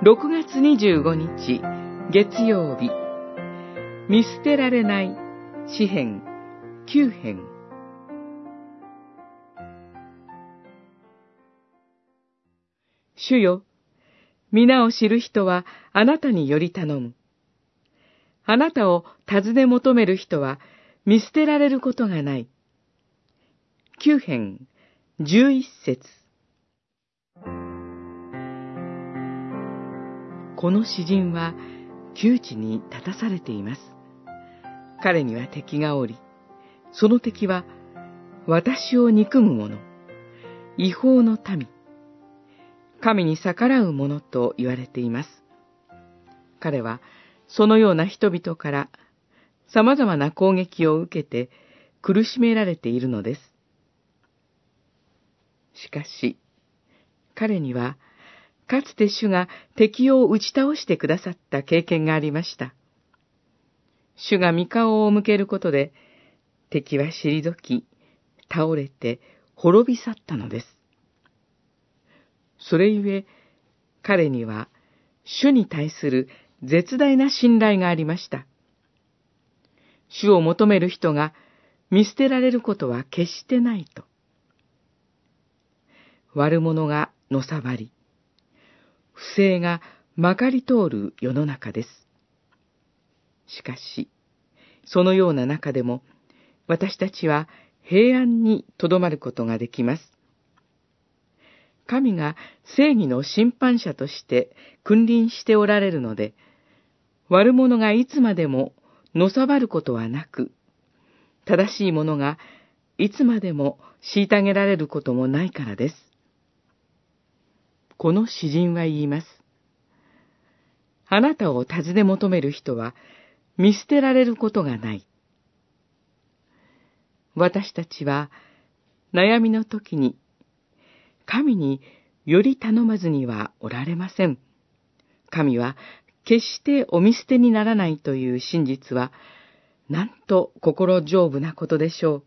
6月25日月曜日見捨てられない詩編9編主よ、皆を知る人はあなたにより頼む。あなたを尋ね求める人は見捨てられることがない。九編十一節この詩人は窮地に立たされています。彼には敵がおり、その敵は私を憎む者、違法の民、神に逆らう者と言われています。彼はそのような人々から様々な攻撃を受けて苦しめられているのです。しかし、彼には、かつて主が敵を打ち倒してくださった経験がありました。主が御顔を向けることで、敵は退き、倒れて滅び去ったのです。それゆえ、彼には、主に対する絶大な信頼がありました。主を求める人が見捨てられることは決してないと。悪者がのさばり、正がまかり通る世の中です。しかし、そのような中でも、私たちは平安にとどまることができます。神が正義の審判者として君臨しておられるので、悪者がいつまでものさばることはなく、正しい者がいつまでも虐げられることもないからです。この詩人は言います。あなたを尋ね求める人は見捨てられることがない。私たちは悩みの時に神により頼まずにはおられません。神は決してお見捨てにならないという真実は、なんと心丈夫なことでしょう。